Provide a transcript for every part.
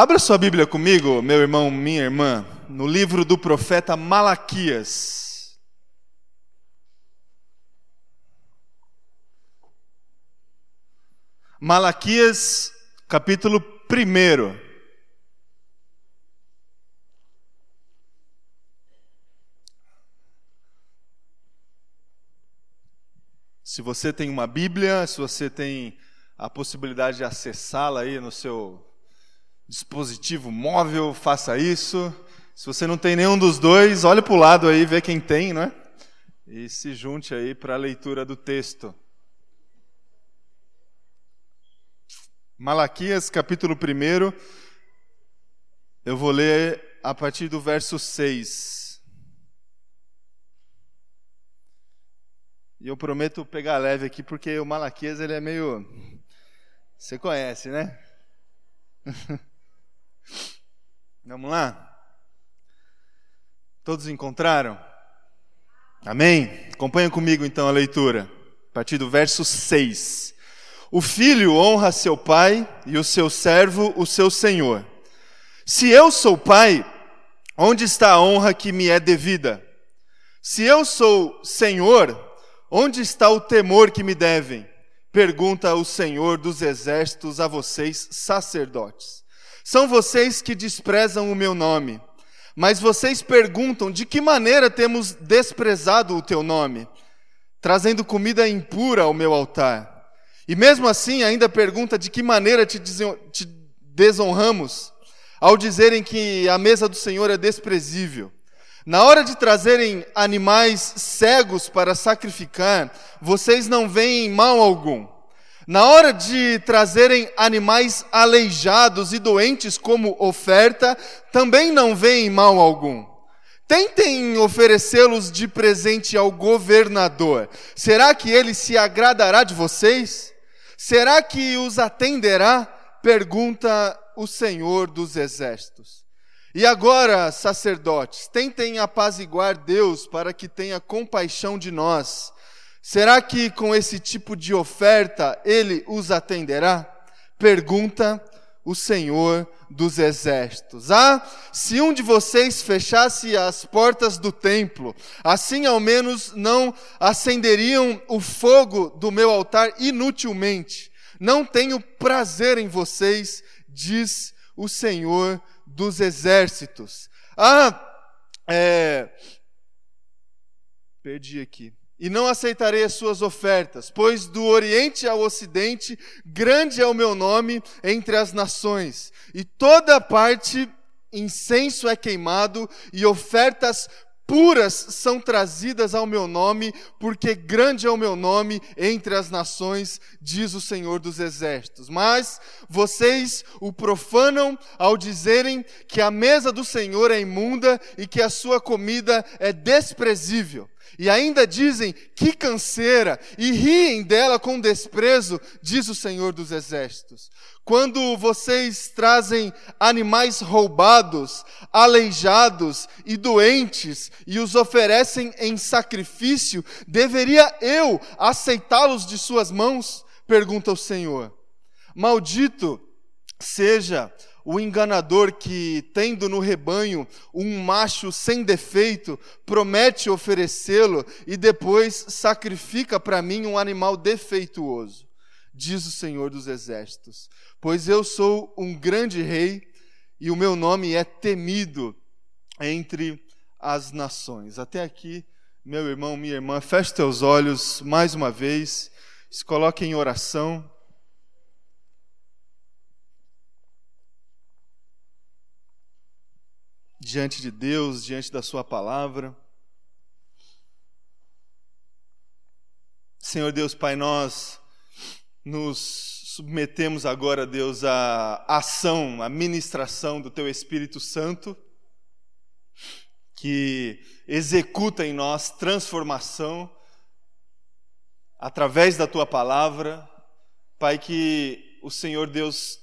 Abra sua Bíblia comigo, meu irmão, minha irmã, no livro do profeta Malaquias. Malaquias, capítulo 1. Se você tem uma Bíblia, se você tem a possibilidade de acessá-la aí no seu dispositivo móvel, faça isso. Se você não tem nenhum dos dois, olhe para o lado aí, vê quem tem, né? E se junte aí para a leitura do texto. Malaquias, capítulo 1, eu vou ler a partir do verso 6. E eu prometo pegar leve aqui, porque o Malaquias ele é meio. Você conhece, né? Vamos lá? Todos encontraram? Amém? Acompanha comigo então a leitura, a partir do verso 6. O filho honra seu pai e o seu servo o seu senhor. Se eu sou pai, onde está a honra que me é devida? Se eu sou senhor, onde está o temor que me devem? Pergunta o Senhor dos exércitos a vocês, sacerdotes. São vocês que desprezam o meu nome. Mas vocês perguntam de que maneira temos desprezado o teu nome, trazendo comida impura ao meu altar. E mesmo assim ainda pergunta de que maneira te, desonramos, ao dizerem que a mesa do Senhor é desprezível. Na hora de trazerem animais cegos para sacrificar, vocês não veem mal algum. Na hora de trazerem animais aleijados e doentes como oferta, também não veem mal algum. Tentem oferecê-los de presente ao governador. Será que ele se agradará de vocês? Será que os atenderá? Pergunta o Senhor dos Exércitos. E agora, sacerdotes, tentem apaziguar Deus para que tenha compaixão de nós Será que com esse tipo de oferta ele os atenderá? Pergunta o Senhor dos exércitos. Ah, se um de vocês fechasse as portas do templo, assim ao menos não acenderiam o fogo do meu altar inutilmente. Não tenho prazer em vocês, diz o Senhor dos exércitos. Ah, é. Perdi aqui e não aceitarei as suas ofertas, pois do Oriente ao Ocidente grande é o meu nome entre as nações, e toda parte incenso é queimado e ofertas puras são trazidas ao meu nome, porque grande é o meu nome entre as nações, diz o Senhor dos Exércitos. Mas vocês o profanam ao dizerem que a mesa do Senhor é imunda e que a sua comida é desprezível. E ainda dizem que canseira, e riem dela com desprezo, diz o Senhor dos Exércitos. Quando vocês trazem animais roubados, aleijados e doentes e os oferecem em sacrifício, deveria eu aceitá-los de suas mãos? Pergunta o Senhor. Maldito seja o enganador que, tendo no rebanho um macho sem defeito, promete oferecê-lo e depois sacrifica para mim um animal defeituoso, diz o Senhor dos Exércitos. Pois eu sou um grande rei e o meu nome é temido entre as nações. Até aqui, meu irmão, minha irmã, feche teus olhos mais uma vez, se coloque em oração. Diante de Deus, diante da Sua palavra. Senhor Deus, Pai, nós nos submetemos agora, Deus, à ação, à ministração do Teu Espírito Santo, que executa em nós transformação através da Tua palavra. Pai, que o Senhor Deus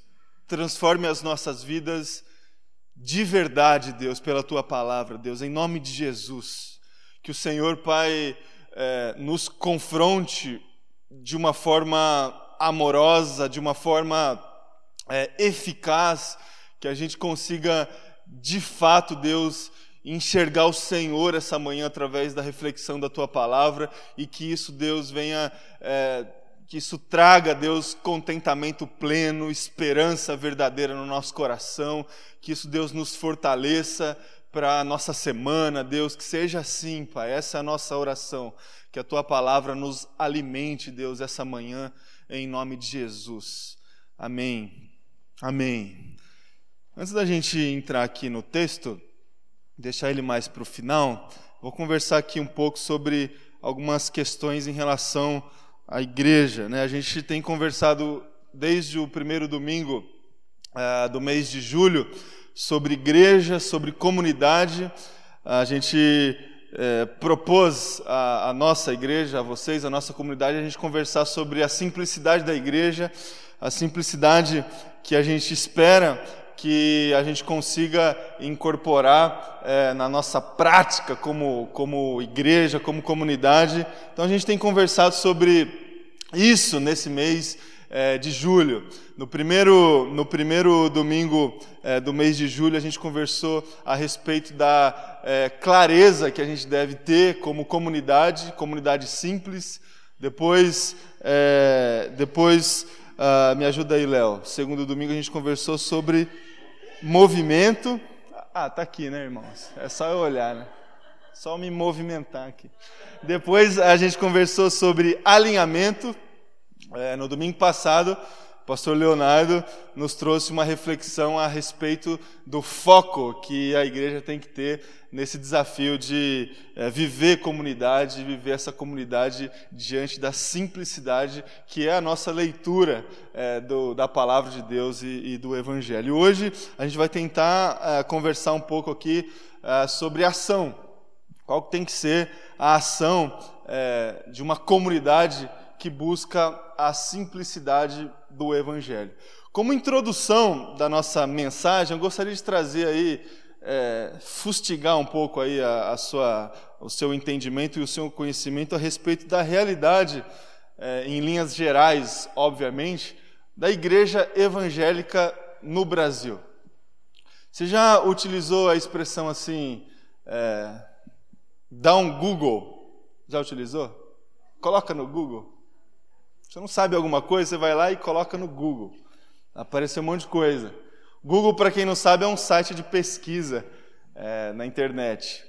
transforme as nossas vidas de verdade, Deus, pela tua palavra, Deus, em nome de Jesus. Que o Senhor, Pai, é, nos confronte de uma forma amorosa, de uma forma é, eficaz, que a gente consiga, de fato, Deus, enxergar o Senhor essa manhã através da reflexão da tua palavra e que isso, Deus, venha. É, que isso traga, Deus, contentamento pleno, esperança verdadeira no nosso coração, que isso, Deus, nos fortaleça para a nossa semana, Deus, que seja assim, Pai, essa é a nossa oração, que a Tua palavra nos alimente, Deus, essa manhã, em nome de Jesus. Amém. Amém. Antes da gente entrar aqui no texto, deixar ele mais para o final, vou conversar aqui um pouco sobre algumas questões em relação à igreja. Né? A gente tem conversado desde o primeiro domingo uh, do mês de julho sobre igreja, sobre comunidade. A gente é, propôs a, a, nossa igreja, a vocês, a nossa comunidade, a gente conversar sobre a simplicidade da igreja, a simplicidade que a gente espera que a gente consiga incorporar é, na nossa prática como, como igreja, como comunidade. Então a gente tem conversado sobre isso nesse mês é, de julho. No primeiro, no primeiro domingo é, do mês de julho, a gente conversou a respeito da clareza que a gente deve ter como comunidade, comunidade simples. Depois, depois uh, me ajuda aí, Léo. Segundo domingo, a gente conversou sobre movimento. Ah, tá aqui, né, irmãos? É só eu olhar, né? Só me movimentar aqui. Depois a gente conversou sobre alinhamento. É, no domingo passado, o pastor Leonardo nos trouxe uma reflexão a respeito do foco que a igreja tem que ter nesse desafio de é, viver comunidade, viver essa comunidade diante da simplicidade que é a nossa leitura é, do, da palavra de Deus e, e, do Evangelho. E hoje a gente vai tentar é, conversar um pouco aqui sobre ação. Qual tem que ser a ação de uma comunidade que busca a simplicidade do Evangelho. Como introdução da nossa mensagem, eu gostaria de trazer aí, é, fustigar um pouco aí a, a, sua, o seu entendimento e o seu conhecimento a respeito da realidade, é, em linhas gerais, obviamente, da igreja evangélica no Brasil. Você já utilizou a expressão assim, é, dá um Google? Já utilizou? Coloca no Google. Você não sabe alguma coisa, você vai lá e coloca no Google. Apareceu um monte de coisa. Google, para quem não sabe, é um site de pesquisa é, na internet.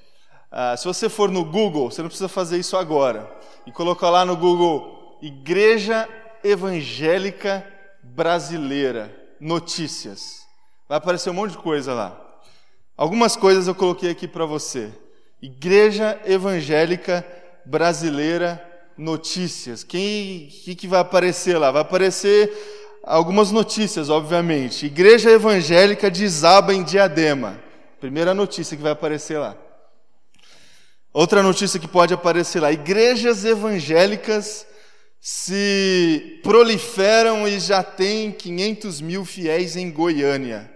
Ah, se você for no Google, você não precisa fazer isso agora, e colocar lá no Google Igreja Evangélica Brasileira Notícias. Vai aparecer um monte de coisa lá. Algumas coisas eu coloquei aqui para você. Igreja Evangélica Brasileira notícias. Quem que, que vai aparecer lá? Vai aparecer algumas notícias, obviamente. Igreja evangélica desaba em Diadema. Primeira notícia que vai aparecer lá. Outra notícia que pode aparecer lá: igrejas evangélicas se proliferam e já tem 500 mil fiéis em Goiânia.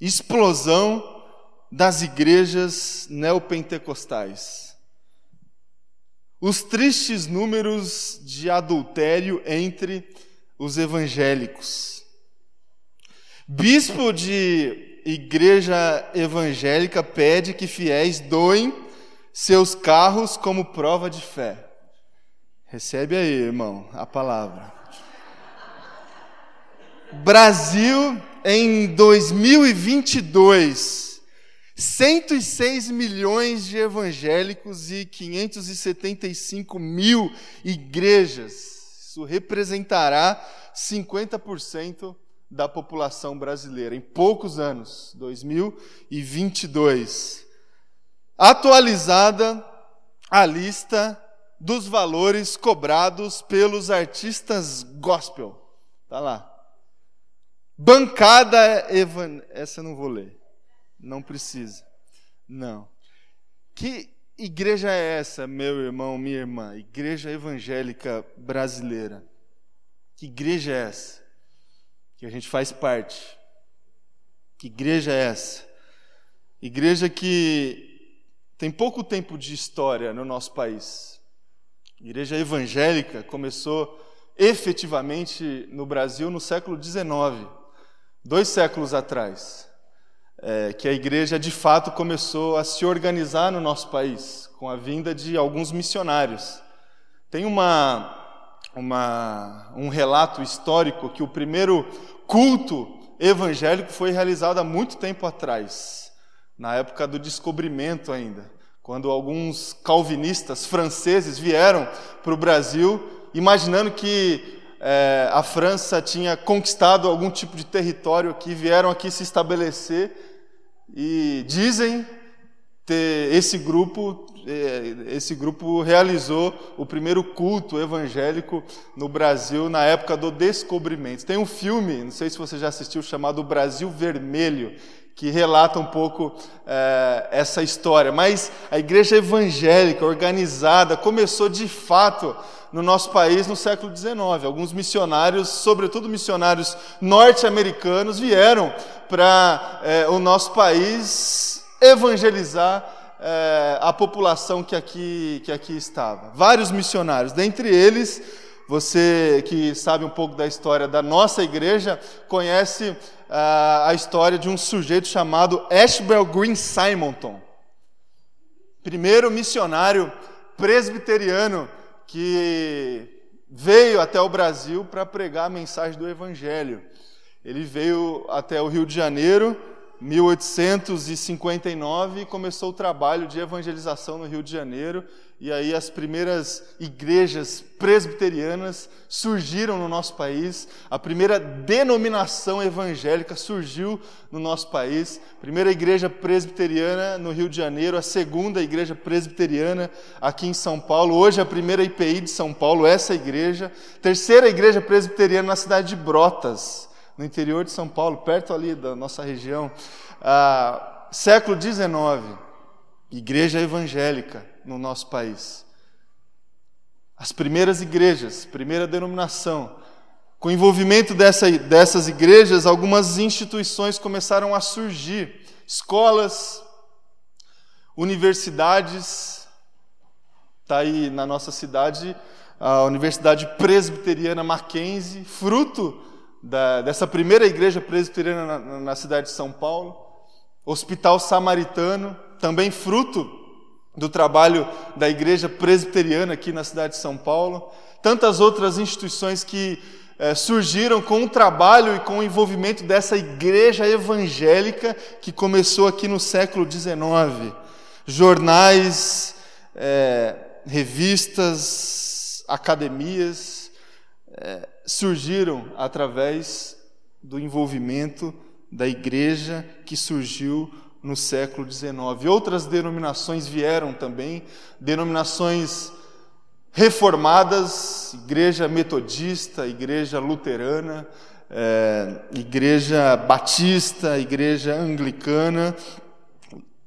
Explosão das igrejas neopentecostais. Os tristes números de adultério entre os evangélicos. Bispo de igreja evangélica pede que fiéis doem seus carros como prova de fé. Recebe aí, irmão, a palavra. Brasil em 2022 106 milhões de evangélicos e 575 mil igrejas. Isso representará 50% da população brasileira em poucos anos, 2022. Atualizada a lista dos valores cobrados pelos artistas gospel. Tá lá. Bancada evan... essa eu não vou ler. Não precisa. Não. Que igreja é essa, meu irmão, minha irmã? Igreja evangélica brasileira. Que igreja é essa? Que a gente faz parte. Que igreja é essa? Igreja que tem pouco tempo de história no nosso país. igreja evangélica começou efetivamente no Brasil no século XIX dois séculos atrás, é, que a igreja de fato começou a se organizar no nosso país, com a vinda de alguns missionários. Tem uma, uma, um relato histórico que o primeiro culto evangélico foi realizado há muito tempo atrás, na época do descobrimento ainda, quando alguns calvinistas franceses vieram para o Brasil, imaginando que é, a França tinha conquistado algum tipo de território aqui, vieram aqui se estabelecer e dizem ter esse grupo é, esse grupo realizou o primeiro culto evangélico no Brasil na época do descobrimento. Tem um filme, não sei se você já assistiu, chamado Brasil Vermelho, que relata um pouco é, essa história. Mas a igreja evangélica organizada começou de fato no nosso país no século XIX. Alguns missionários, sobretudo missionários norte-americanos, vieram para é, o nosso país evangelizar é, a população que aqui, que aqui estava. Vários missionários, dentre eles, você que sabe um pouco da história da nossa igreja, conhece a, a história de um sujeito chamado Ashbel Green Simonton. Primeiro missionário presbiteriano que veio até o Brasil para pregar a mensagem do Evangelho. Ele veio até o Rio de Janeiro 1859 começou o trabalho de evangelização no Rio de Janeiro, e aí as primeiras igrejas presbiterianas surgiram no nosso país, a primeira denominação evangélica surgiu no nosso país, primeira igreja presbiteriana no Rio de Janeiro, a segunda igreja presbiteriana aqui em São Paulo, hoje a primeira IPI de São Paulo, essa igreja, terceira igreja presbiteriana na cidade de Brotas, no interior de São Paulo, perto ali da nossa região. Ah, século XIX, igreja evangélica no nosso país. As primeiras igrejas, primeira denominação. Com o envolvimento dessa, dessas igrejas, algumas instituições começaram a surgir escolas, universidades. Está aí na nossa cidade a Universidade Presbiteriana Mackenzie, fruto da, dessa primeira igreja presbiteriana na, na cidade de São Paulo, Hospital Samaritano, também fruto do trabalho da igreja presbiteriana aqui na cidade de São Paulo, tantas outras instituições que eh, surgiram com o trabalho e com o envolvimento dessa igreja evangélica que começou aqui no século XIX. Jornais, eh, revistas, academias, eh, surgiram através do envolvimento da igreja que surgiu no século XIX. Outras denominações vieram também, denominações reformadas, igreja metodista, igreja luterana, é, igreja batista, igreja anglicana.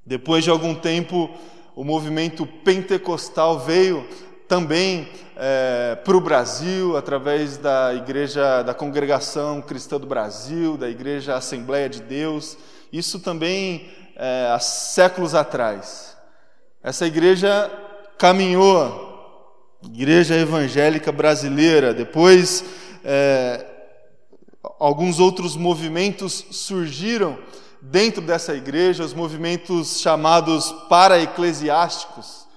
Depois de algum tempo, o movimento pentecostal veio também é, para o Brasil, através da Igreja, da Congregação Cristã do Brasil, da Igreja Assembleia de Deus, isso também é, há séculos atrás. Essa igreja caminhou, Igreja Evangélica Brasileira, depois é, alguns outros movimentos surgiram dentro dessa igreja, os movimentos chamados para-eclesiásticos,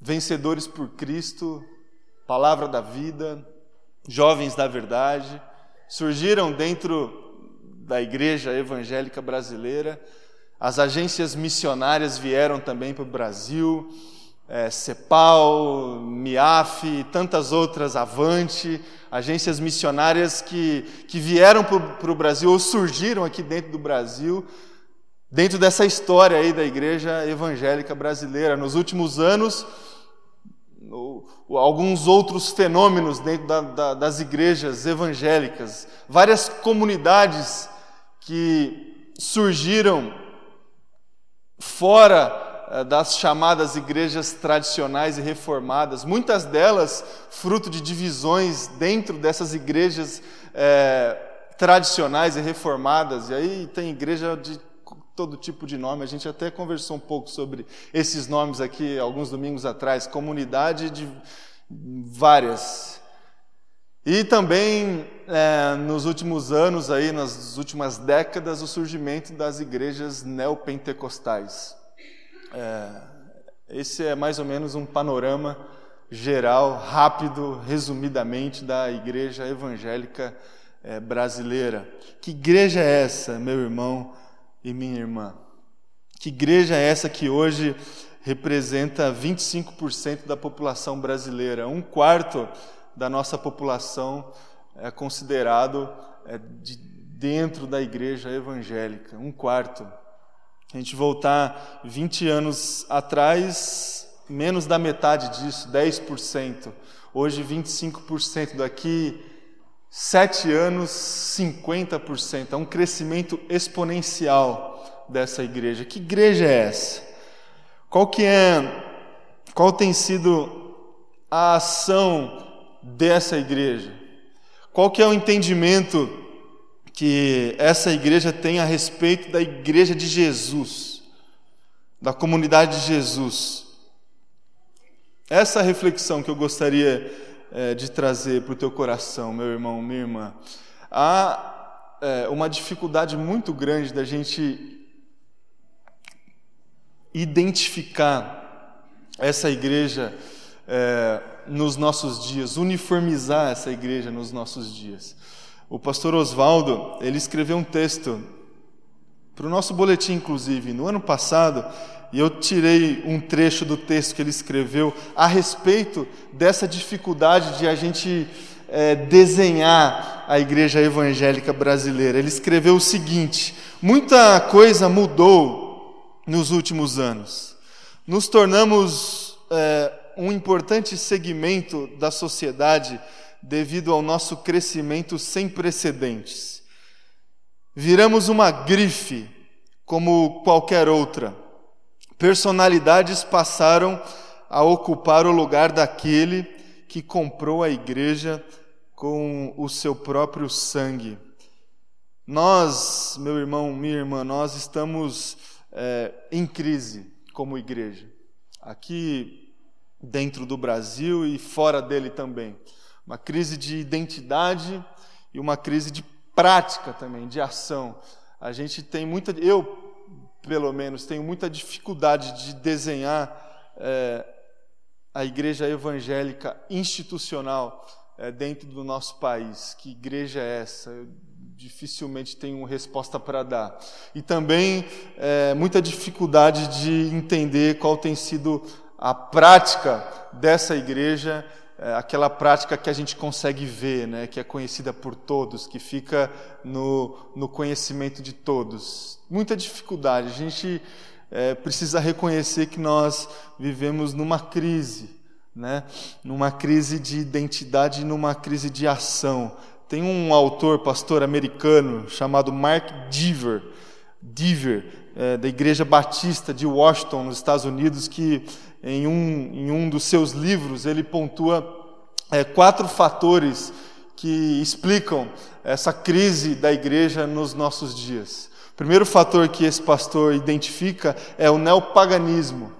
Vencedores por Cristo, Palavra da Vida, Jovens da Verdade, surgiram dentro da Igreja Evangélica Brasileira. As agências missionárias vieram também para o Brasil, é, CEPAL, MIAF e tantas outras, Avante, agências missionárias que, que vieram para o Brasil ou surgiram aqui dentro do Brasil, dentro dessa história aí da Igreja Evangélica Brasileira. Nos últimos anos, alguns outros fenômenos dentro da, da, das igrejas evangélicas, várias comunidades que surgiram fora eh, das chamadas igrejas tradicionais e reformadas, muitas delas fruto de divisões dentro dessas igrejas é, tradicionais e reformadas, e aí tem igreja de todo tipo de nome. A gente até conversou um pouco sobre esses nomes aqui alguns domingos atrás, comunidade de várias. E também é, nos últimos anos, aí, nas últimas décadas, o surgimento das igrejas neopentecostais. É, esse é mais ou menos um panorama geral, rápido, resumidamente, da igreja evangélica é, brasileira. Que igreja é essa, meu irmão e minha irmã? Que igreja é essa que hoje representa 25% da população brasileira? Um quarto da nossa população é considerado é, de dentro da igreja evangélica, um quarto. A gente voltar 20 anos atrás, menos da metade disso, 10%. Hoje, 25%. Daqui sete anos, 50%. É um crescimento exponencial dessa igreja. Que igreja é essa? Qual que é, qual tem sido a ação dessa igreja? Qual que é o entendimento que essa igreja tem a respeito da igreja de Jesus, da comunidade de Jesus? Essa reflexão que eu gostaria é, de trazer para o teu coração, meu irmão, minha irmã. Há é, uma dificuldade muito grande da gente identificar essa igreja é, nos nossos dias, uniformizar essa igreja nos nossos dias. O pastor Oswaldo, ele escreveu um texto para o nosso boletim, inclusive, no ano passado, e eu tirei um trecho do texto que ele escreveu a respeito dessa dificuldade de a gente é, desenhar a igreja evangélica brasileira. Ele escreveu o seguinte: muita coisa mudou nos últimos anos. Nos tornamos é, um importante segmento da sociedade devido ao nosso crescimento sem precedentes. Viramos uma grife como qualquer outra. Personalidades passaram a ocupar o lugar daquele que comprou a igreja com o seu próprio sangue. Nós, meu irmão, minha irmã, nós estamos é, em crise como igreja. Aqui dentro do Brasil e fora dele também. Uma crise de identidade e uma crise de prática também, de ação. A gente tem muita, eu pelo menos tenho muita dificuldade de desenhar é, a igreja evangélica institucional é, dentro do nosso país. Que igreja é essa? Eu dificilmente tenho resposta para dar. E também é, muita dificuldade de entender qual tem sido a prática dessa igreja, é aquela prática que a gente consegue ver, né, que é conhecida por todos, que fica no, no conhecimento de todos. Muita dificuldade. A gente é, precisa reconhecer que nós vivemos numa crise, né, numa crise de identidade, numa crise de ação. Tem um autor, pastor americano, chamado Mark Deaver, Deaver é, da Igreja Batista de Washington, nos Estados Unidos, que em um, em um dos seus livros ele pontua é, quatro fatores que explicam essa crise da igreja nos nossos dias. O primeiro fator que esse pastor identifica é o neopaganismo.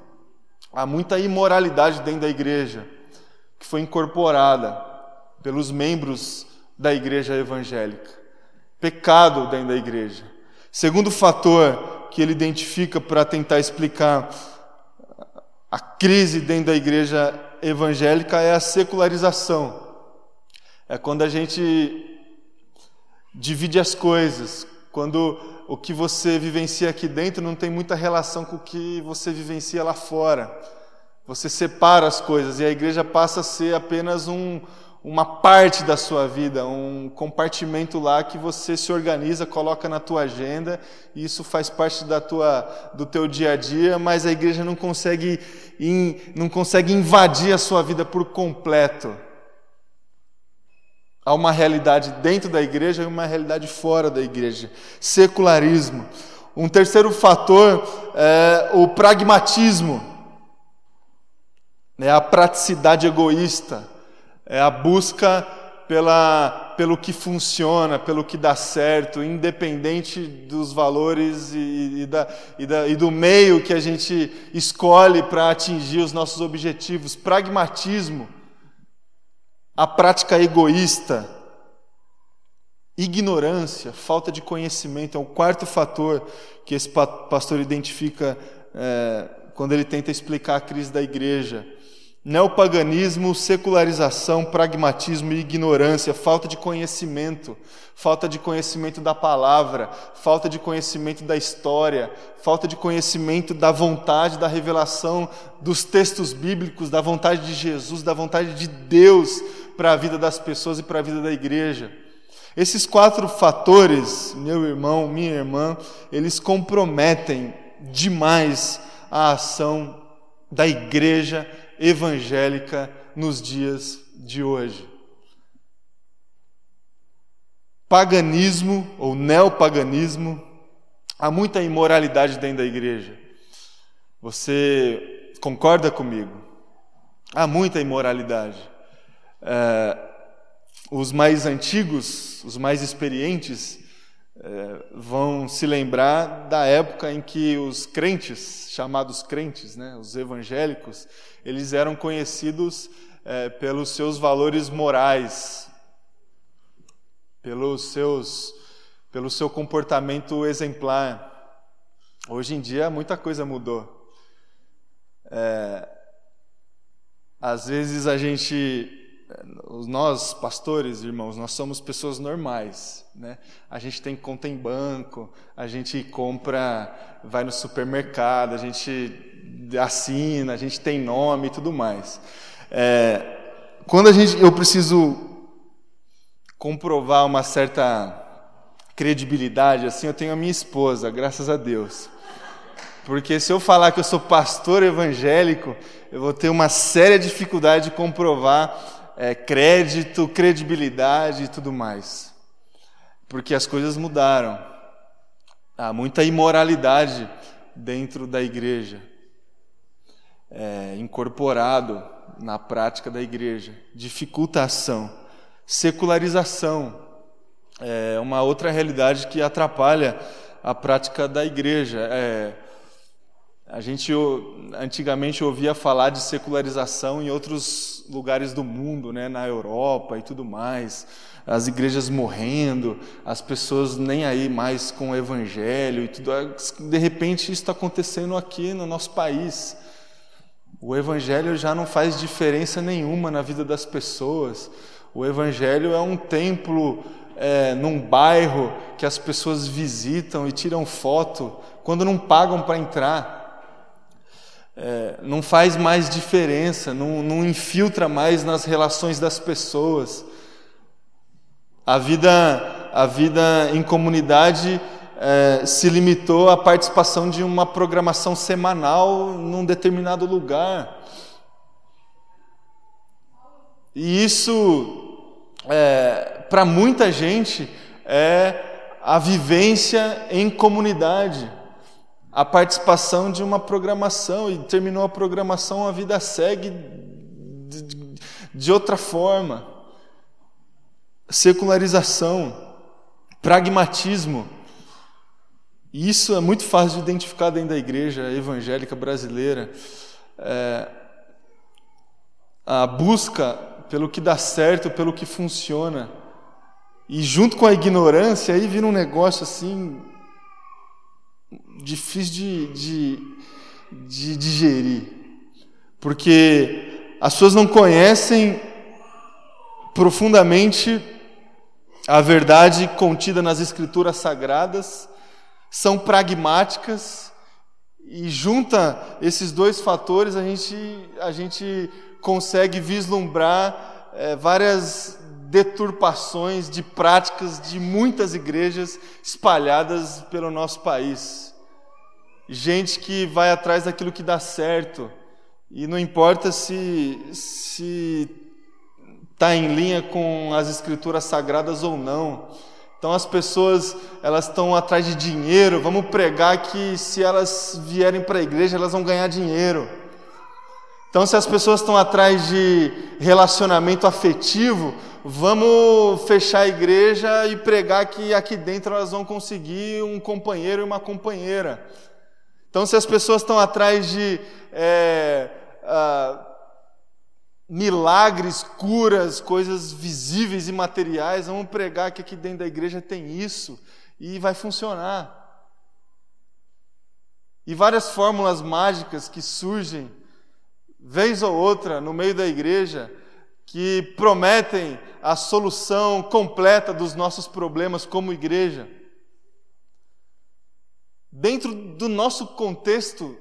Há muita imoralidade dentro da igreja que foi incorporada pelos membros da igreja evangélica. Pecado dentro da igreja. Segundo fator que ele identifica para tentar explicar a crise dentro da igreja evangélica é a secularização. É quando a gente divide as coisas, quando o que você vivencia aqui dentro não tem muita relação com o que você vivencia lá fora. Você separa as coisas e a igreja passa a ser apenas um, uma parte da sua vida, um compartimento lá que você se organiza, coloca na tua agenda, e isso faz parte da tua, do teu dia a dia, mas a igreja não consegue, não consegue invadir a sua vida por completo. Há uma realidade dentro da igreja e uma realidade fora da igreja. Secularismo. Um terceiro fator é o pragmatismo, é a praticidade egoísta é a busca pela, pelo que funciona, pelo que dá certo, independente dos valores e, e, da, e, da, e do meio que a gente escolhe para atingir os nossos objetivos. Pragmatismo. a prática egoísta, ignorância, falta de conhecimento é o quarto fator que esse pastor identifica é, quando ele tenta explicar a crise da igreja. Neopaganismo, secularização, pragmatismo e ignorância, falta de conhecimento, falta de conhecimento da palavra, falta de conhecimento da história, falta de conhecimento da vontade, da revelação dos textos bíblicos, da vontade de Jesus, da vontade de Deus para a vida das pessoas e para a vida da igreja. Esses quatro fatores, meu irmão, minha irmã, eles comprometem demais a ação da igreja evangélica nos dias de hoje. Paganismo ou neopaganismo, há muita imoralidade dentro da igreja. Você concorda comigo? Há muita imoralidade. É, os mais antigos, os mais experientes, é, vão se lembrar da época em que os crentes, chamados crentes, né, os evangélicos, eles eram conhecidos é, pelos seus valores morais, pelos seus, pelo seu comportamento exemplar. Hoje em dia muita coisa mudou. É, às vezes a gente nós, pastores, irmãos, nós somos pessoas normais, né? A gente tem conta em banco, a gente compra, vai no supermercado, a gente assina, a gente tem nome e tudo mais. É, quando a gente, eu preciso comprovar uma certa credibilidade, assim, eu tenho a minha esposa, graças a Deus. Porque se eu falar que eu sou pastor evangélico, eu vou ter uma séria dificuldade de comprovar é, crédito, credibilidade e tudo mais. Porque as coisas mudaram. Há muita imoralidade dentro da igreja, é, incorporado na prática da igreja. Dificulta a ação. Secularização é uma outra realidade que atrapalha a prática da igreja. É, a gente antigamente ouvia falar de secularização em outros lugares do mundo, né, na Europa e tudo mais, as igrejas morrendo, as pessoas nem aí mais com o evangelho e tudo. De repente isso está acontecendo aqui no nosso país. O evangelho já não faz diferença nenhuma na vida das pessoas. O evangelho é um templo é, num bairro que as pessoas visitam e tiram foto quando não pagam para entrar é, não faz mais diferença, não, não infiltra mais nas relações das pessoas. A vida, a vida em comunidade é, se limitou à participação de uma programação semanal num determinado lugar. E isso, é, para muita gente, é a vivência em comunidade a participação de uma programação e terminou a programação, a vida segue de, de outra forma. Secularização, pragmatismo. Isso é muito fácil de identificar dentro da igreja evangélica brasileira. É, a busca pelo que dá certo, pelo que funciona. E junto com a ignorância, aí vira um negócio assim difícil de, de, de digerir, porque as pessoas não conhecem profundamente a verdade contida nas Escrituras Sagradas, são pragmáticas e junta esses dois fatores a gente, a gente consegue vislumbrar é, várias deturpações de práticas de muitas igrejas espalhadas pelo nosso país gente que vai atrás daquilo que dá certo e não importa se se está em linha com as escrituras sagradas ou não. Então as pessoas elas estão atrás de dinheiro. Vamos pregar que se elas vierem para a igreja elas vão ganhar dinheiro. Então se as pessoas estão atrás de relacionamento afetivo, vamos fechar a igreja e pregar que aqui dentro elas vão conseguir um companheiro e uma companheira. Então, se as pessoas estão atrás de é, milagres, curas, coisas visíveis e materiais. Vamos pregar que aqui dentro da igreja tem isso e vai funcionar. E várias fórmulas mágicas que surgem, vez ou outra, no meio da igreja, que prometem a solução completa dos nossos problemas como igreja. Dentro do nosso contexto,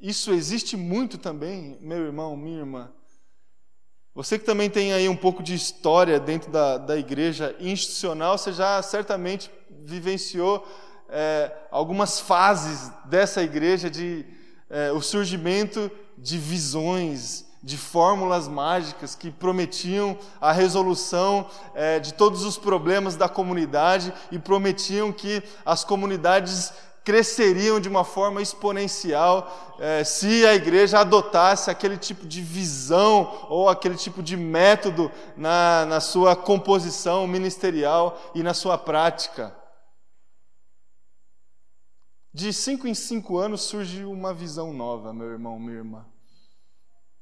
isso existe muito também, meu irmão, minha irmã. Você que também tem aí um pouco de história dentro da, da igreja institucional, você já certamente vivenciou é, algumas fases dessa igreja de é, o surgimento de visões, de fórmulas mágicas que prometiam a resolução é, de todos os problemas da comunidade e prometiam que as comunidades cresceriam de uma forma exponencial é, se a igreja adotasse aquele tipo de visão ou aquele tipo de método na, na sua composição ministerial e na sua prática. De cinco em cinco anos surge uma visão nova, meu irmão, minha irmã.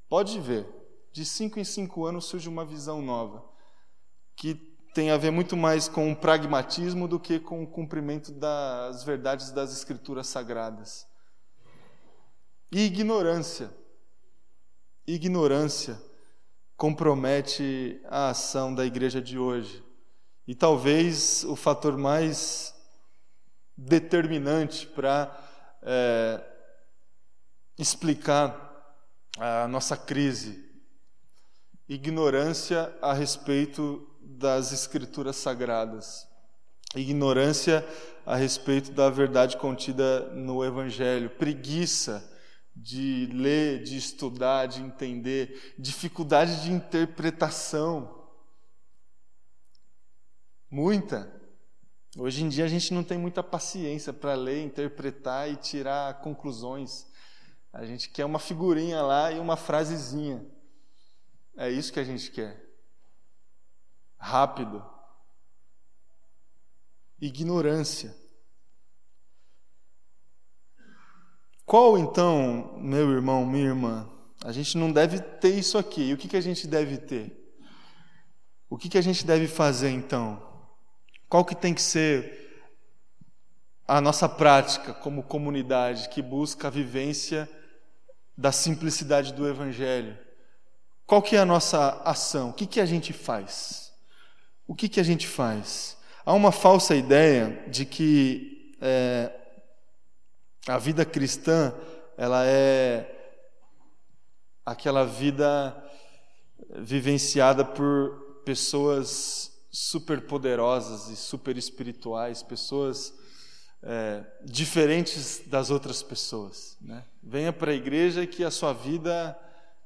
Pode ver, de cinco em cinco anos surge uma visão nova, que tem a ver muito mais com o pragmatismo do que com o cumprimento das verdades das Escrituras Sagradas. E ignorância. Ignorância compromete a ação da igreja de hoje. E talvez o fator mais determinante para é, explicar a nossa crise. Ignorância a respeito das escrituras sagradas, ignorância a respeito da verdade contida no Evangelho, preguiça de ler, de estudar, de entender, dificuldade de interpretação. Muita. Hoje em dia a gente não tem muita paciência para ler, interpretar e tirar conclusões. A gente quer uma figurinha lá e uma frasezinha. É isso que a gente quer rápido. Ignorância. Qual então, meu irmão, minha irmã? A gente não deve ter isso aqui. E o que, que a gente deve ter? O que, que a gente deve fazer então? Qual que tem que ser a nossa prática como comunidade que busca a vivência da simplicidade do Evangelho? Qual que é a nossa ação? O que, que a gente faz? O que, que a gente faz? Há uma falsa ideia de que é, a vida cristã ela é aquela vida vivenciada por pessoas superpoderosas e super espirituais, pessoas é, diferentes das outras pessoas. Né? Venha para a igreja que a sua vida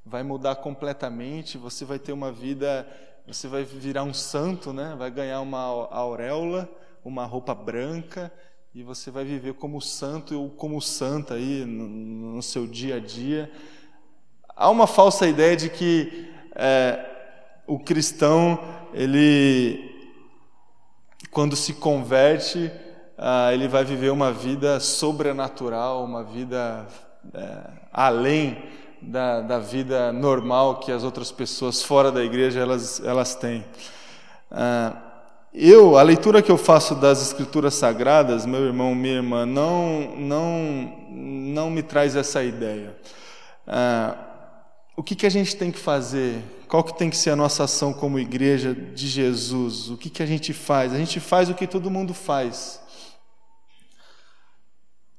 vai mudar completamente, você vai ter uma vida você vai virar um santo, né? vai ganhar uma auréola, uma roupa branca, e você vai viver como santo ou como santa aí no, no seu dia a dia. Há uma falsa ideia de que é, o cristão, ele, quando se converte, ah, ele vai viver uma vida sobrenatural, uma vida é, além da, da vida normal que as outras pessoas fora da igreja elas, elas têm. Ah, eu, a leitura que eu faço das escrituras sagradas, meu irmão, minha irmã, não, não, não me traz essa ideia. Ah, o que, que a gente tem que fazer? Qual que tem que ser a nossa ação como igreja de Jesus? O que, que a gente faz? A gente faz o que todo mundo faz.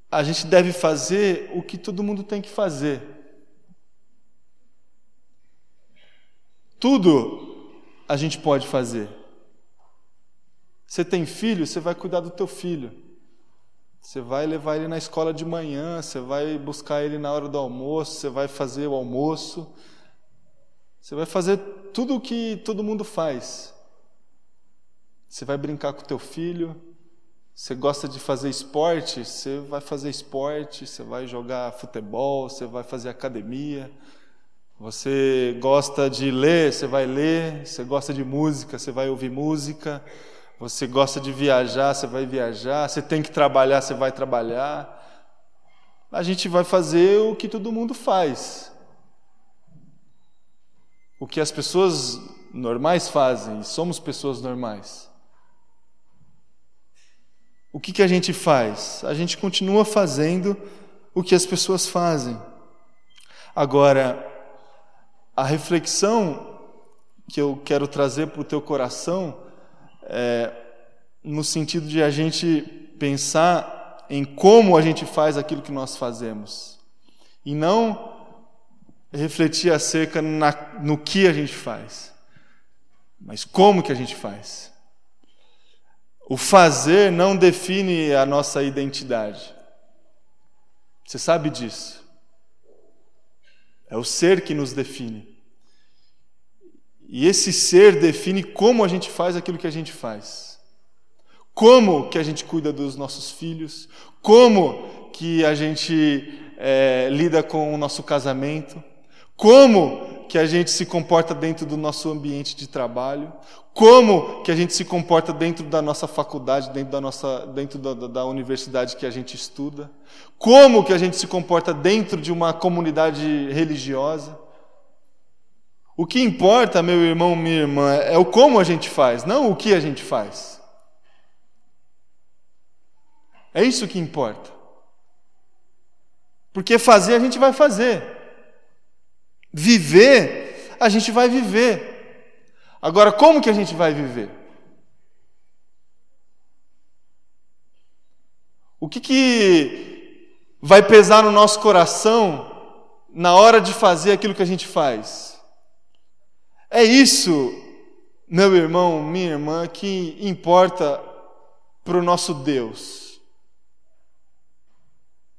A gente deve fazer o que todo mundo tem que fazer. Tudo a gente pode fazer. Você tem filho, você vai cuidar do teu filho. Você vai levar ele na escola de manhã, você vai buscar ele na hora do almoço, você vai fazer o almoço. Você vai fazer tudo o que todo mundo faz. Você vai brincar com o teu filho. Você gosta de fazer esporte, você vai fazer esporte, você vai jogar futebol, você vai fazer academia. Você gosta de ler, você vai ler. Você gosta de música, você vai ouvir música. Você gosta de viajar, você vai viajar. Você tem que trabalhar, você vai trabalhar. A gente vai fazer o que todo mundo faz. o que as pessoas normais fazem, e somos pessoas normais. O que, que a gente faz? A gente continua fazendo o que as pessoas fazem. Agora, a reflexão que eu quero trazer para o teu coração é no sentido de a gente pensar em como a gente faz aquilo que nós fazemos e não refletir acerca na, no que a gente faz, mas como que a gente faz. O fazer não define a nossa identidade. Você sabe disso. É o ser que nos define. E esse ser define como a gente faz aquilo que a gente faz. Como que a gente cuida dos nossos filhos, como que a gente é, lida com o nosso casamento, como que a gente se comporta dentro do nosso ambiente de trabalho, como que a gente se comporta dentro da nossa faculdade, dentro da nossa, dentro da, da universidade que a gente estuda, como que a gente se comporta dentro de uma comunidade religiosa. O que importa, meu irmão, minha irmã, é o como a gente faz, não o que a gente faz. É isso que importa. Porque fazer a gente vai fazer. Viver, a gente vai viver. Agora, como que a gente vai viver? O que, que vai pesar no nosso coração na hora de fazer aquilo que a gente faz? É isso, meu irmão, minha irmã, que importa para o nosso Deus.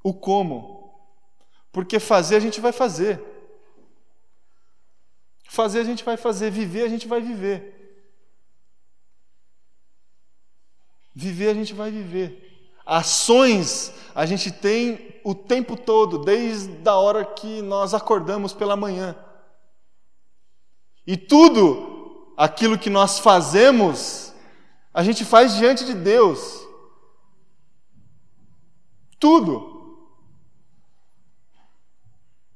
O como. Porque fazer a gente vai fazer. Fazer a gente vai fazer, viver a gente vai viver. Viver a gente vai viver. Ações a gente tem o tempo todo, desde a hora que nós acordamos pela manhã. E tudo aquilo que nós fazemos, a gente faz diante de Deus. Tudo.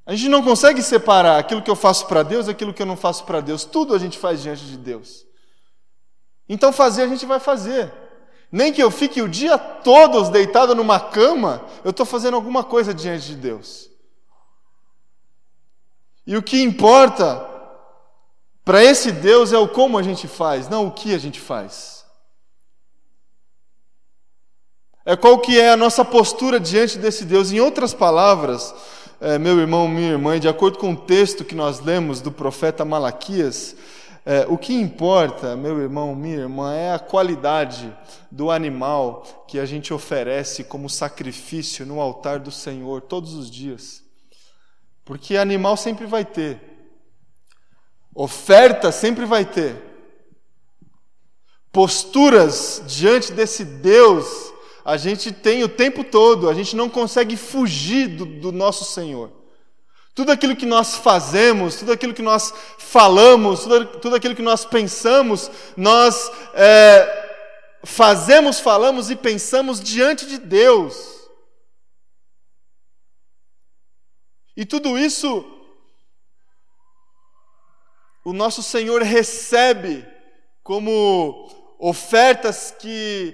A gente não consegue separar aquilo que eu faço para Deus aquilo que eu não faço para Deus. Tudo a gente faz diante de Deus. Então fazer a gente vai fazer. Nem que eu fique o dia todo deitado numa cama, eu estou fazendo alguma coisa diante de Deus. E o que importa para esse Deus é o como a gente faz, não o que a gente faz. É qual que é a nossa postura diante desse Deus. Em outras palavras, é, meu irmão, minha irmã, de acordo com o texto que nós lemos do profeta Malaquias, é, o que importa, meu irmão, minha irmã, é a qualidade do animal que a gente oferece como sacrifício no altar do Senhor todos os dias. Porque animal sempre vai ter, oferta sempre vai ter, posturas diante desse Deus a gente tem o tempo todo, a gente não consegue fugir do, do nosso Senhor. Tudo aquilo que nós fazemos, tudo aquilo que nós falamos, tudo, tudo aquilo que nós pensamos, nós é, fazemos, falamos e pensamos diante de Deus. E tudo isso o nosso Senhor recebe como ofertas que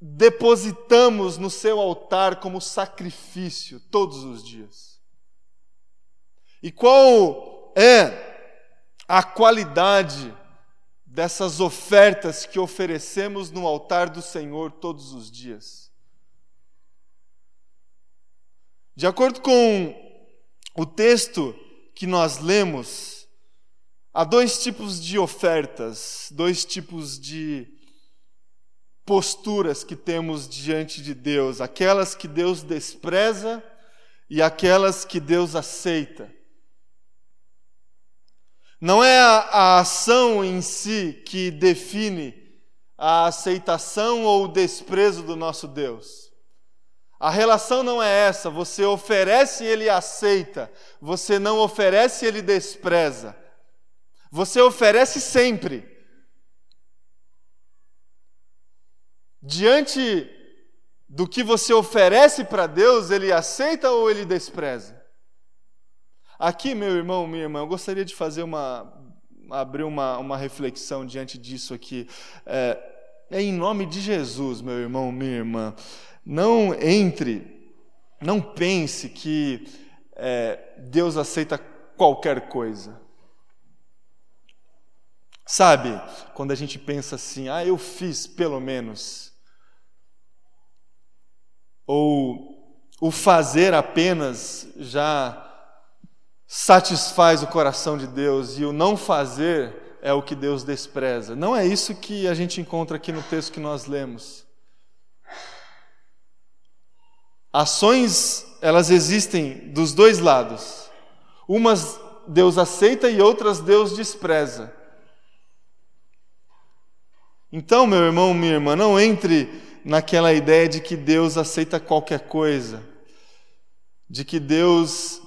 depositamos no seu altar como sacrifício todos os dias. E qual é a qualidade dessas ofertas que oferecemos no altar do Senhor todos os dias? De acordo com o texto que nós lemos, há dois tipos de ofertas, dois tipos de posturas que temos diante de Deus, aquelas que Deus despreza e aquelas que Deus aceita. Não é a, a ação em si que define a aceitação ou o desprezo do nosso Deus. A relação não é essa, você oferece e ele aceita, você não oferece e ele despreza. Você oferece sempre. diante do que você oferece para Deus, ele aceita ou ele despreza? Aqui, meu irmão, minha irmã, eu gostaria de fazer uma. abrir uma, uma reflexão diante disso aqui. É, é em nome de Jesus, meu irmão, minha irmã. Não entre, não pense que é, Deus aceita qualquer coisa. Sabe, quando a gente pensa assim, ah, eu fiz pelo menos. Ou o fazer apenas já satisfaz o coração de Deus e o não fazer é o que Deus despreza. Não é isso que a gente encontra aqui no texto que nós lemos. Ações, elas existem dos dois lados. Umas Deus aceita e outras Deus despreza. Então, meu irmão, minha irmã, não entre naquela ideia de que Deus aceita qualquer coisa, de que Deus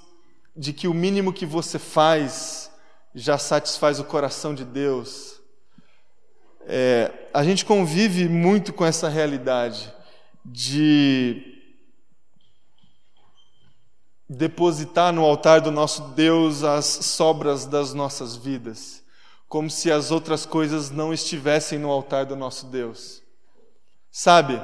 de que o mínimo que você faz já satisfaz o coração de Deus. É, a gente convive muito com essa realidade de depositar no altar do nosso Deus as sobras das nossas vidas, como se as outras coisas não estivessem no altar do nosso Deus. Sabe,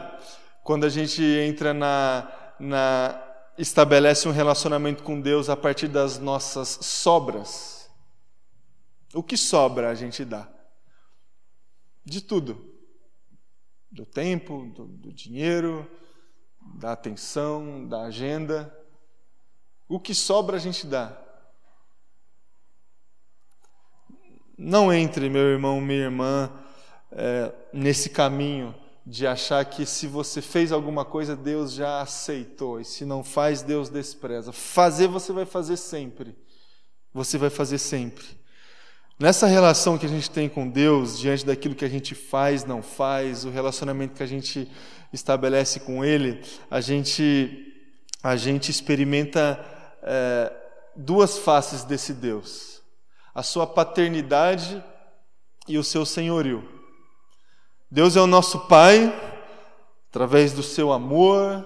quando a gente entra na, na estabelece um relacionamento com Deus a partir das nossas sobras. O que sobra a gente dá? De tudo. Do tempo, do, do dinheiro, da atenção, da agenda. O que sobra a gente dá. Não entre, meu irmão, minha irmã, é, nesse caminho de achar que se você fez alguma coisa, Deus já aceitou, e se não faz, Deus despreza. Fazer, você vai fazer sempre. Você vai fazer sempre. Nessa relação que a gente tem com Deus, diante daquilo que a gente faz, não faz, o relacionamento que a gente estabelece com Ele, a gente, a gente experimenta é, duas faces desse Deus: a sua paternidade e o seu senhorio. Deus é o nosso Pai, através do seu amor,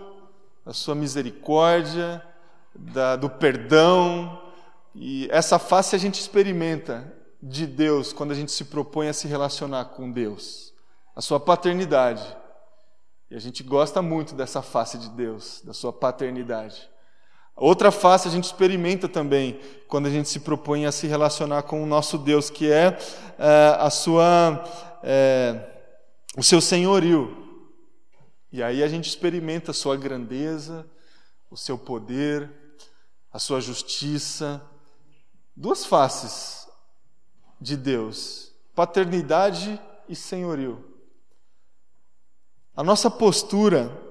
da sua misericórdia, da, do perdão, e essa face a gente experimenta de Deus quando a gente se propõe a se relacionar com Deus, a sua paternidade. E a gente gosta muito dessa face de Deus, da sua paternidade. Outra face a gente experimenta também quando a gente se propõe a se relacionar com o nosso Deus, que é, é a sua. É, o seu senhorio. E aí a gente experimenta a sua grandeza, o seu poder, a sua justiça. Duas faces de Deus: paternidade e senhorio. A nossa postura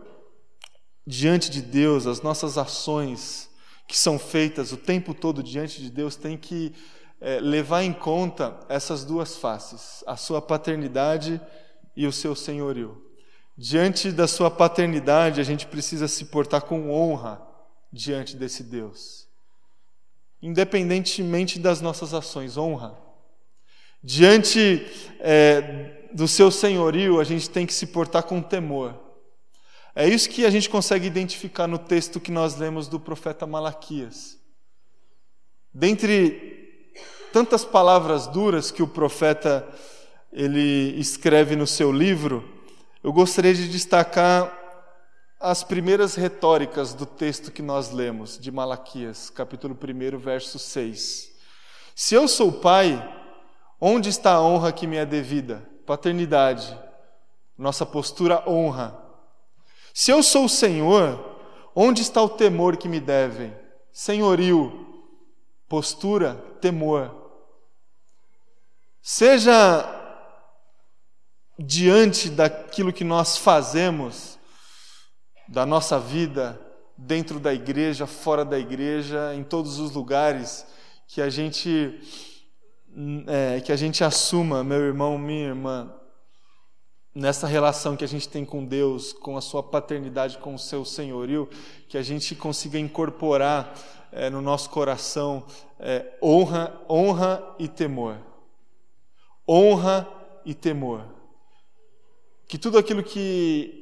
diante de Deus, as nossas ações que são feitas o tempo todo diante de Deus, tem que é, levar em conta essas duas faces: a sua paternidade e o seu senhorio. Diante da sua paternidade, a gente precisa se portar com honra diante desse Deus. Independentemente das nossas ações, honra. Diante é, do seu senhorio, a gente tem que se portar com temor. É isso que a gente consegue identificar no texto que nós lemos do profeta Malaquias. Dentre tantas palavras duras que o profeta ele escreve no seu livro, eu gostaria de destacar as primeiras retóricas do texto que nós lemos, de Malaquias, capítulo 1, verso 6. Se eu sou pai, onde está a honra que me é devida? Paternidade. Nossa postura honra. Se eu sou o Senhor, onde está o temor que me devem? Senhorio. Postura, temor. Seja diante daquilo que nós fazemos, da nossa vida, dentro da igreja, fora da igreja, em todos os lugares, que a gente é, que a gente assuma, meu irmão, minha irmã, nessa relação que a gente tem com Deus, com a sua paternidade, com o seu senhorio, que a gente consiga incorporar é, no nosso coração é, honra, honra e temor. Honra e temor que tudo aquilo que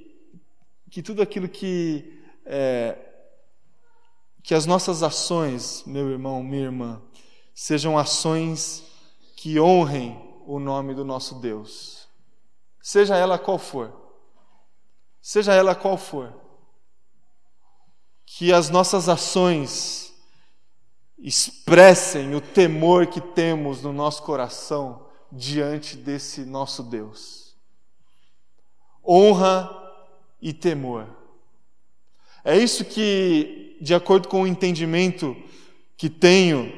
que tudo aquilo que é, que as nossas ações, meu irmão, minha irmã, sejam ações que honrem o nome do nosso Deus, seja ela qual for, seja ela qual for, que as nossas ações expressem o temor que temos no nosso coração diante desse nosso Deus. Honra e temor. É isso que, de acordo com o entendimento que tenho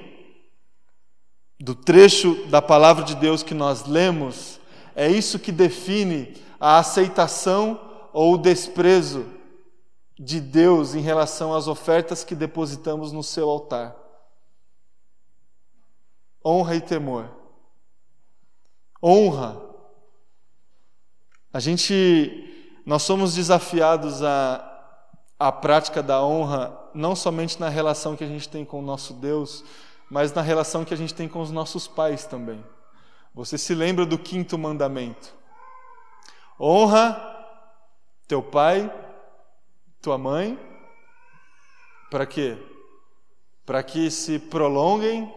do trecho da palavra de Deus que nós lemos, é isso que define a aceitação ou o desprezo de Deus em relação às ofertas que depositamos no seu altar. Honra e temor. Honra. A gente, nós somos desafiados a a prática da honra não somente na relação que a gente tem com o nosso Deus, mas na relação que a gente tem com os nossos pais também. Você se lembra do quinto mandamento? Honra teu pai, tua mãe, para quê? Para que se prolonguem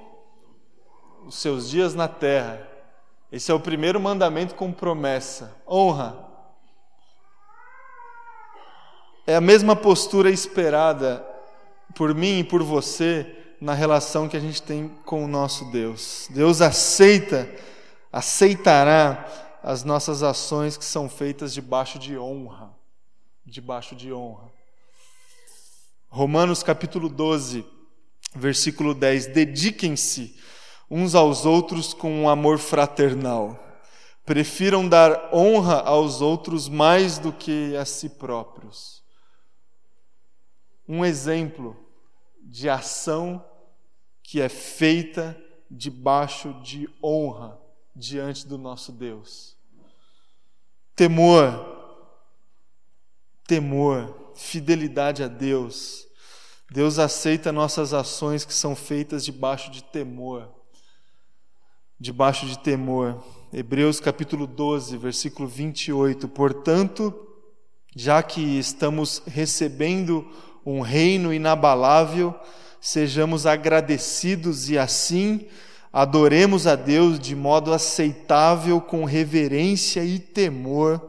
os seus dias na terra. Esse é o primeiro mandamento com promessa. Honra. É a mesma postura esperada por mim e por você na relação que a gente tem com o nosso Deus. Deus aceita, aceitará as nossas ações que são feitas debaixo de honra. Debaixo de honra. Romanos capítulo 12, versículo 10: Dediquem-se uns aos outros com um amor fraternal. Prefiram dar honra aos outros mais do que a si próprios um exemplo de ação que é feita debaixo de honra diante do nosso Deus. Temor, temor, fidelidade a Deus. Deus aceita nossas ações que são feitas debaixo de temor. Debaixo de temor. Hebreus capítulo 12, versículo 28. Portanto, já que estamos recebendo um reino inabalável, sejamos agradecidos e assim adoremos a Deus de modo aceitável, com reverência e temor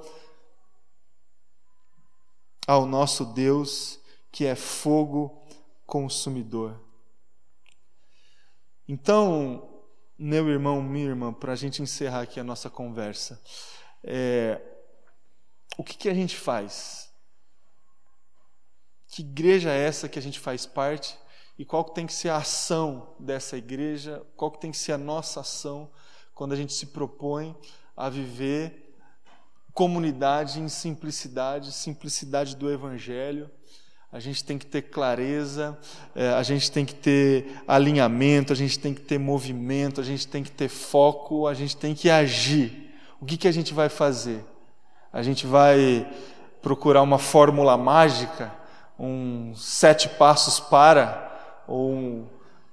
ao nosso Deus, que é fogo consumidor. Então, meu irmão, minha irmã, para a gente encerrar aqui a nossa conversa, é, o que, que a gente faz que igreja é essa que a gente faz parte e qual que tem que ser a ação dessa igreja, qual que tem que ser a nossa ação quando a gente se propõe a viver comunidade em simplicidade, simplicidade do evangelho. A gente tem que ter clareza, é, a gente tem que ter alinhamento, a gente tem que ter movimento, a gente tem que ter foco, a gente tem que agir. O que, que a gente vai fazer? A gente vai procurar uma fórmula mágica um sete passos para, ou um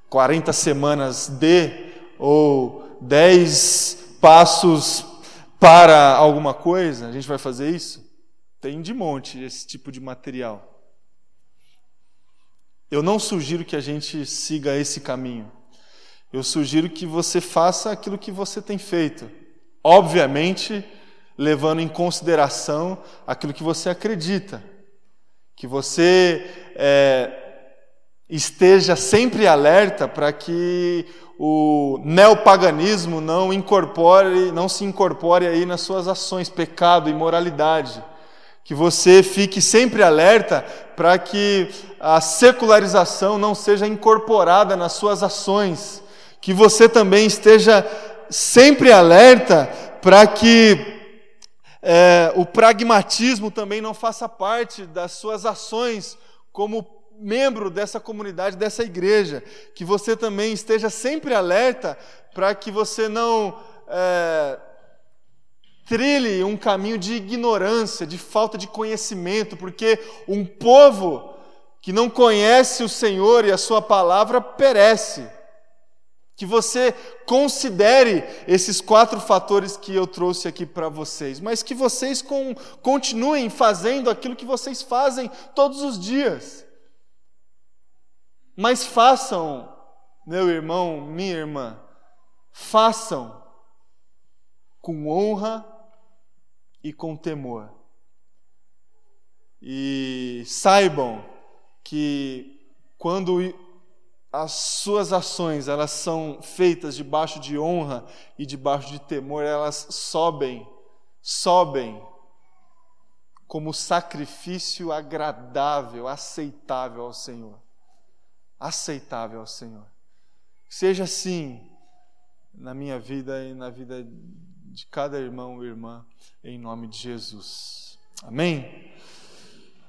40 semanas de, ou dez passos para alguma coisa? A gente vai fazer isso? Tem de monte esse tipo de material. Eu não sugiro que a gente siga esse caminho. Eu sugiro que você faça aquilo que você tem feito. Obviamente, levando em consideração aquilo que você acredita que você é, esteja sempre alerta para que o neopaganismo não incorpore, não se incorpore aí nas suas ações, pecado, imoralidade. Que você fique sempre alerta para que a secularização não seja incorporada nas suas ações. Que você também esteja sempre alerta para que é, o pragmatismo também não faça parte das suas ações como membro dessa comunidade, dessa igreja. Que você também esteja sempre alerta para que você não é, trilhe um caminho de ignorância, de falta de conhecimento, porque um povo que não conhece o Senhor e a Sua palavra perece. Que você considere esses quatro fatores que eu trouxe aqui para vocês, mas que vocês com, continuem fazendo aquilo que vocês fazem todos os dias. Mas façam, meu irmão, minha irmã, façam com honra e com temor. E saibam que quando as suas ações elas são feitas debaixo de honra e debaixo de temor, elas sobem, sobem como sacrifício agradável, aceitável ao Senhor. Aceitável ao Senhor. Seja assim na minha vida e na vida de cada irmão e irmã, em nome de Jesus. Amém?